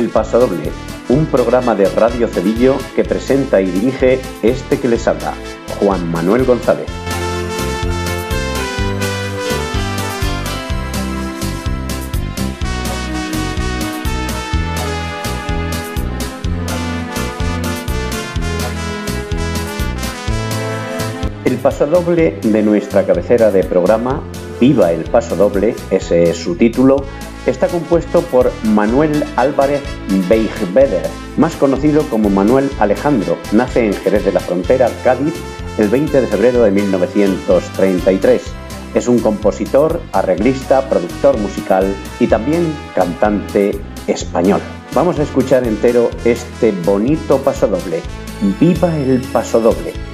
El Pasodoble, un programa de Radio Cebillo que presenta y dirige este que les habla, Juan Manuel González. El pasodoble de nuestra cabecera de programa, Viva el Pasodoble, ese es su título, está compuesto por Manuel Álvarez Beigbeder, más conocido como Manuel Alejandro. Nace en Jerez de la Frontera, Cádiz, el 20 de febrero de 1933. Es un compositor, arreglista, productor musical y también cantante español. Vamos a escuchar entero este bonito pasodoble. ¡Viva el pasodoble!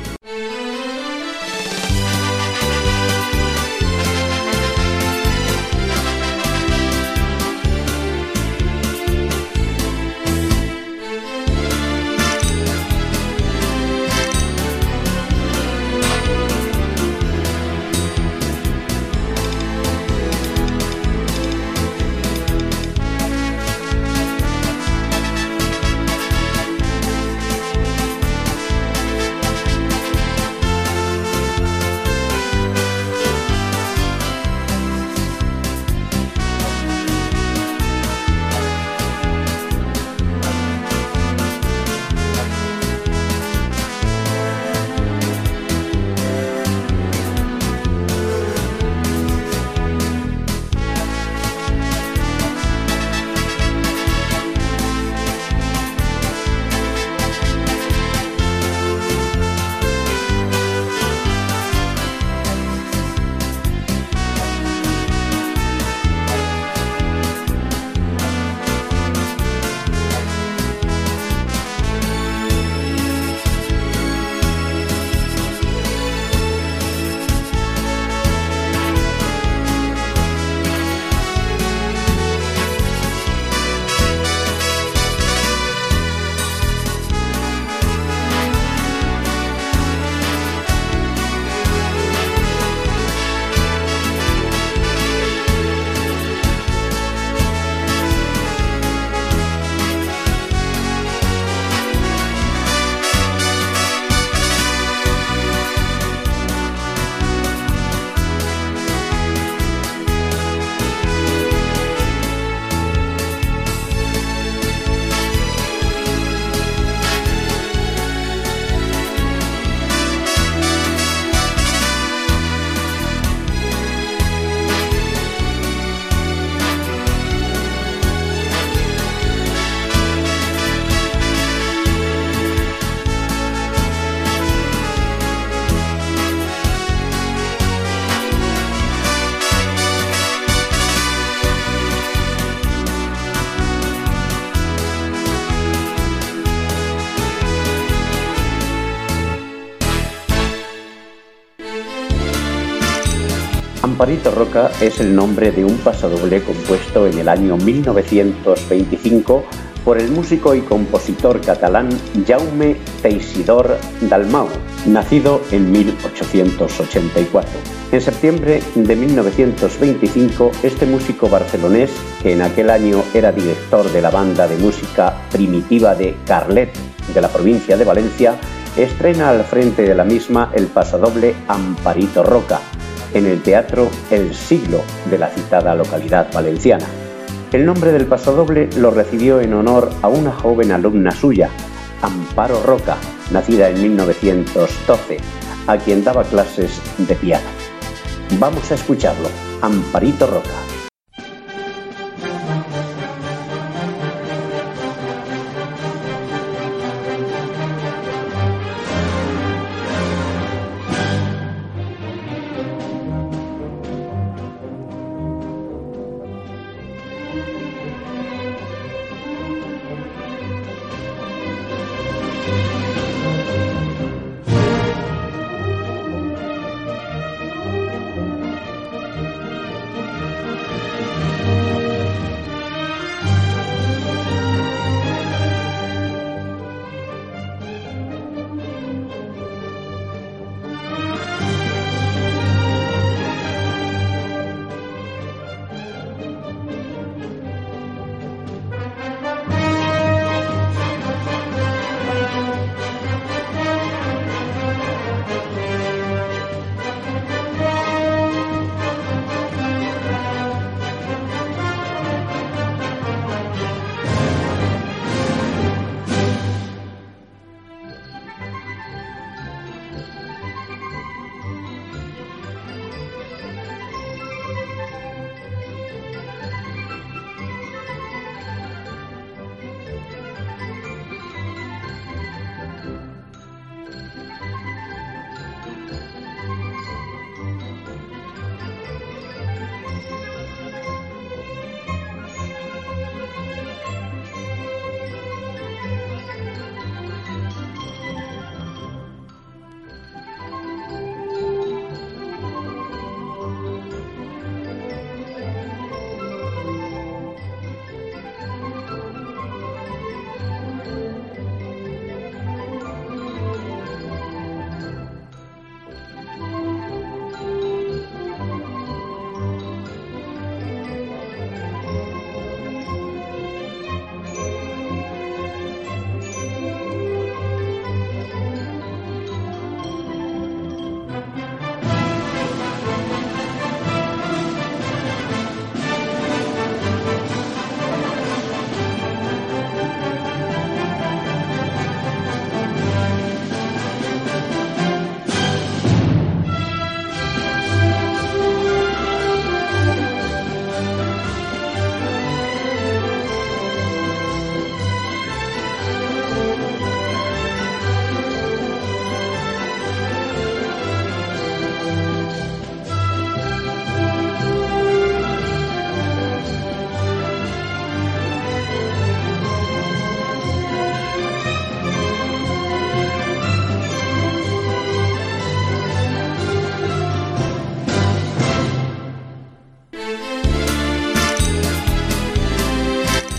Amparito Roca es el nombre de un pasodoble compuesto en el año 1925 por el músico y compositor catalán Jaume Teixidor Dalmau, nacido en 1884. En septiembre de 1925, este músico barcelonés, que en aquel año era director de la banda de música primitiva de Carlet de la provincia de Valencia, estrena al frente de la misma el pasodoble Amparito Roca, en el Teatro El Siglo de la citada localidad valenciana. El nombre del pasodoble lo recibió en honor a una joven alumna suya, Amparo Roca, nacida en 1912, a quien daba clases de piano. Vamos a escucharlo, Amparito Roca.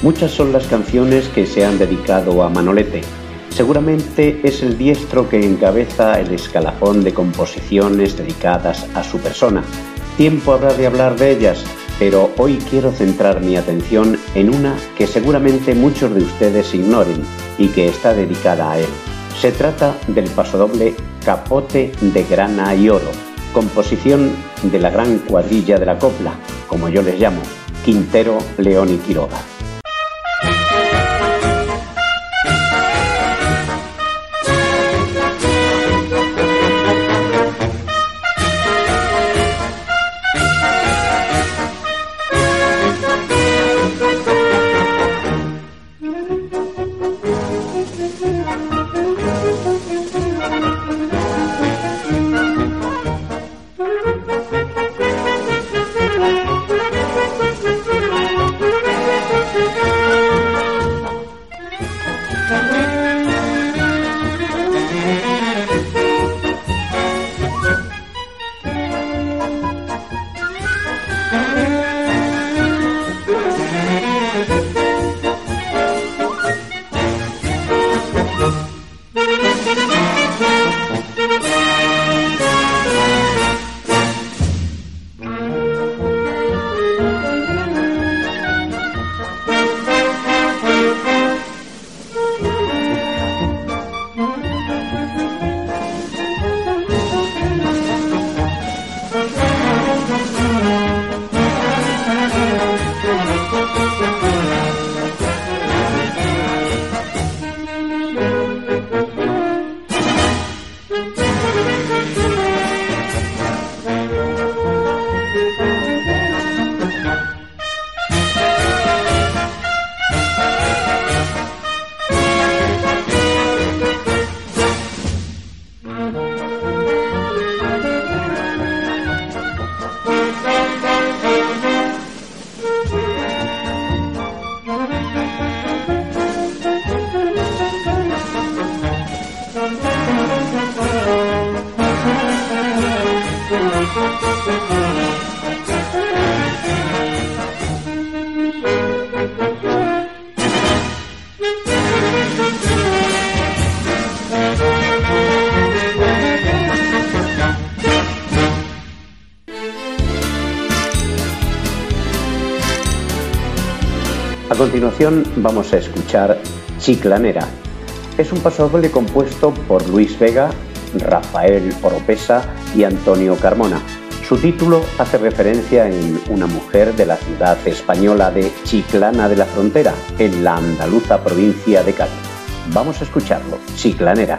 Muchas son las canciones que se han dedicado a Manolete. Seguramente es el diestro que encabeza el escalafón de composiciones dedicadas a su persona. Tiempo habrá de hablar de ellas, pero hoy quiero centrar mi atención en una que seguramente muchos de ustedes ignoren y que está dedicada a él. Se trata del pasodoble Capote de Grana y Oro, composición de la gran cuadrilla de la copla, como yo les llamo, Quintero, León y Quiroga. Continuación vamos a escuchar Chiclanera. Es un pasodoble compuesto por Luis Vega, Rafael Oropesa y Antonio Carmona. Su título hace referencia en una mujer de la ciudad española de Chiclana de la Frontera, en la andaluza provincia de Cádiz. Vamos a escucharlo, Chiclanera.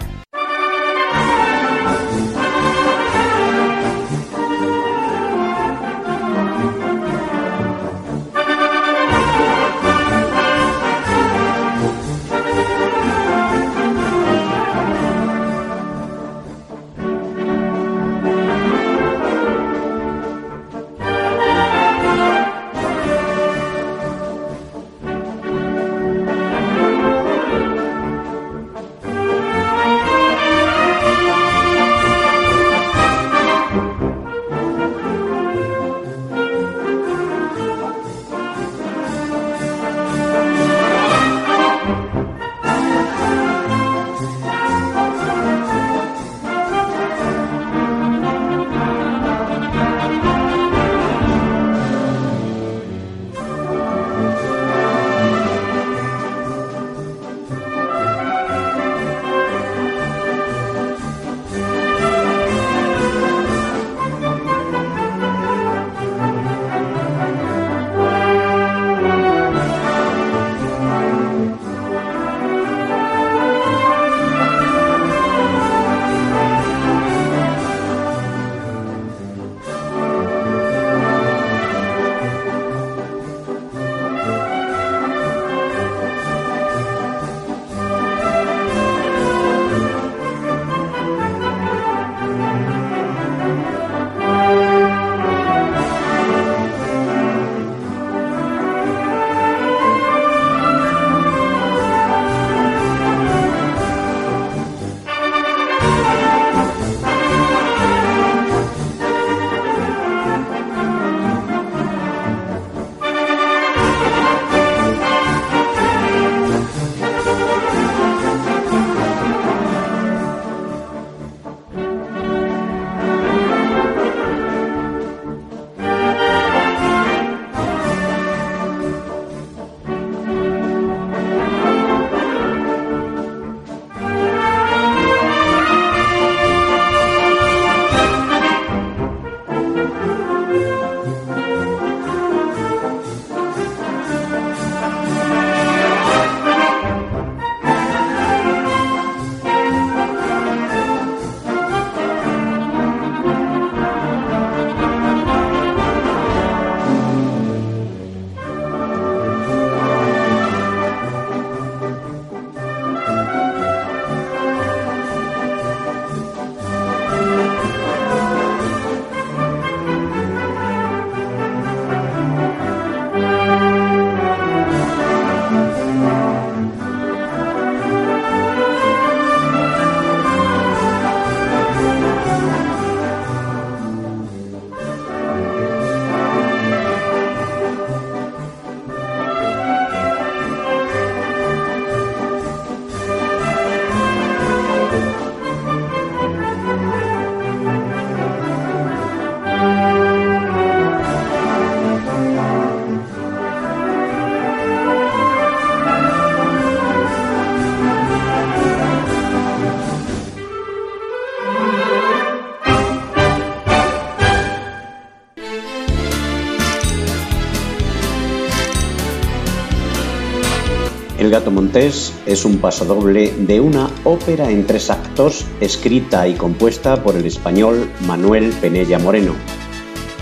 El Gato Montés es un pasodoble de una ópera en tres actos escrita y compuesta por el español Manuel Penella Moreno.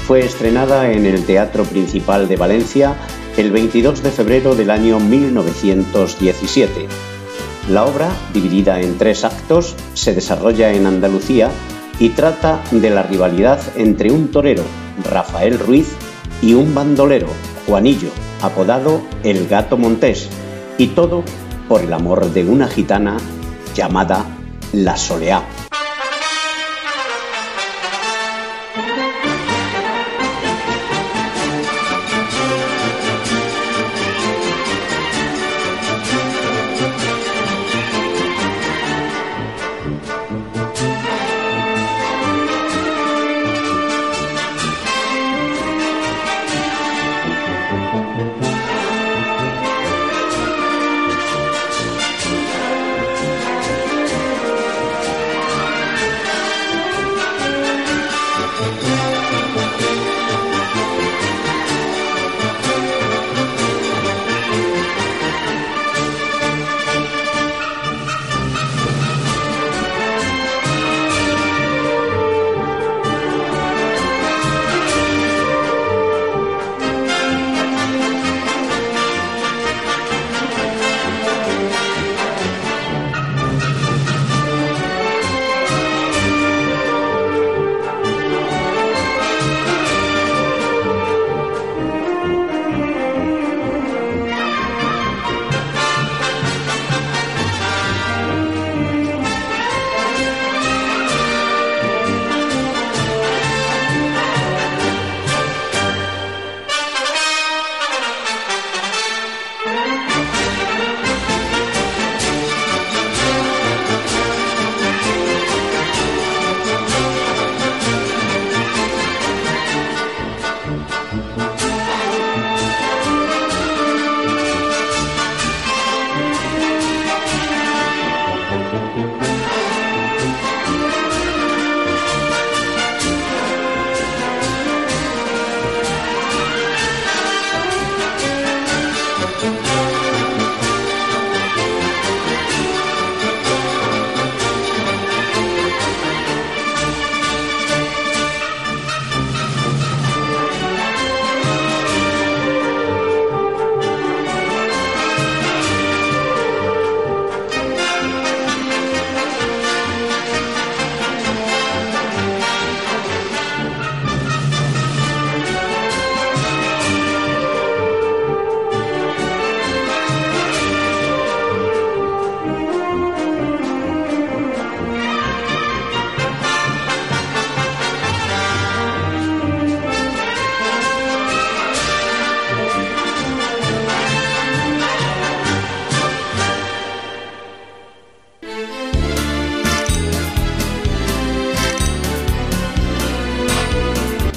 Fue estrenada en el Teatro Principal de Valencia el 22 de febrero del año 1917. La obra, dividida en tres actos, se desarrolla en Andalucía y trata de la rivalidad entre un torero, Rafael Ruiz, y un bandolero, Juanillo, apodado El Gato Montés, y todo por el amor de una gitana llamada La Soleá.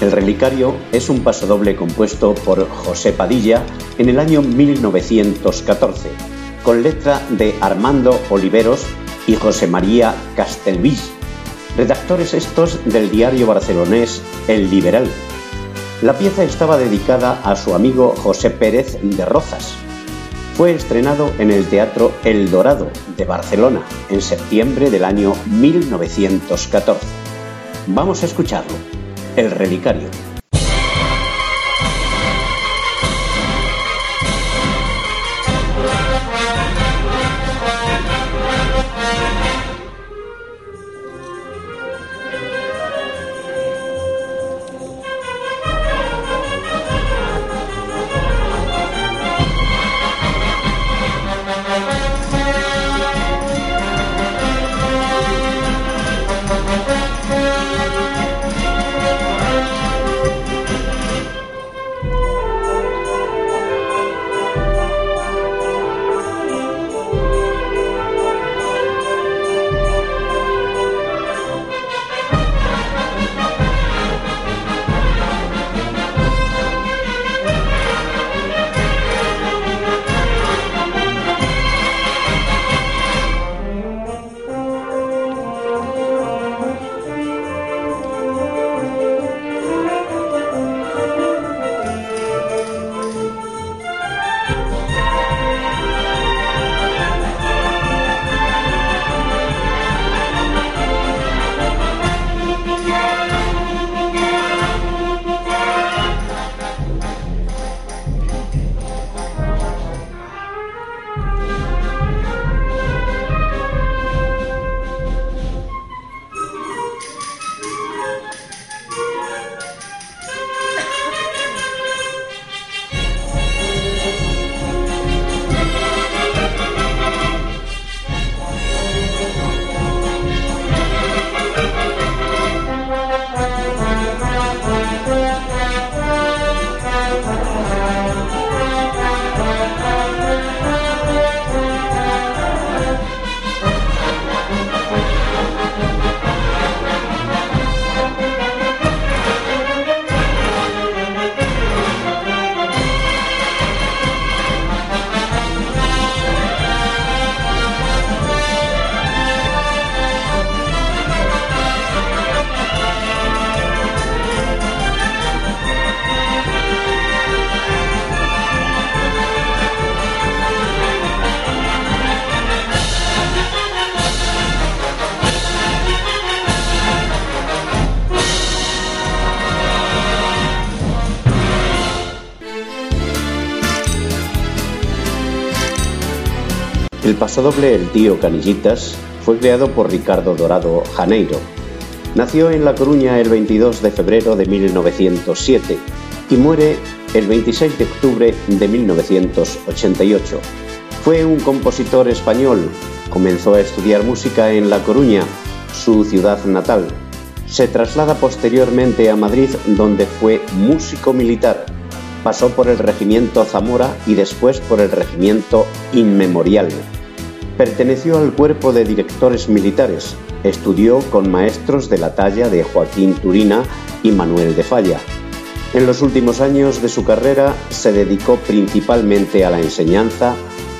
El relicario es un pasodoble compuesto por José Padilla en el año 1914, con letra de Armando Oliveros y José María Castelvis, redactores estos del diario barcelonés El Liberal. La pieza estaba dedicada a su amigo José Pérez de Rozas. Fue estrenado en el Teatro El Dorado de Barcelona en septiembre del año 1914. Vamos a escucharlo. El relicario. Pasodoble El Tío Canillitas fue creado por Ricardo Dorado Janeiro. Nació en La Coruña el 22 de febrero de 1907 y muere el 26 de octubre de 1988. Fue un compositor español. Comenzó a estudiar música en La Coruña, su ciudad natal. Se traslada posteriormente a Madrid donde fue músico militar. Pasó por el regimiento Zamora y después por el regimiento Inmemorial. Perteneció al cuerpo de directores militares. Estudió con maestros de la talla de Joaquín Turina y Manuel de Falla. En los últimos años de su carrera se dedicó principalmente a la enseñanza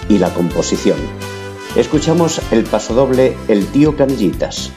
y la composición. Escuchamos el pasodoble El tío Canillitas.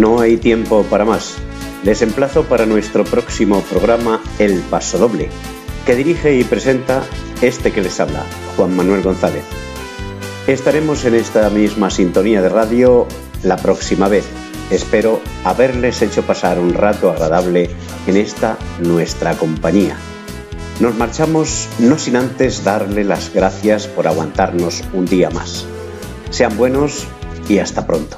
No hay tiempo para más. Les emplazo para nuestro próximo programa El Paso Doble, que dirige y presenta este que les habla, Juan Manuel González. Estaremos en esta misma sintonía de radio la próxima vez. Espero haberles hecho pasar un rato agradable en esta nuestra compañía. Nos marchamos no sin antes darle las gracias por aguantarnos un día más. Sean buenos y hasta pronto.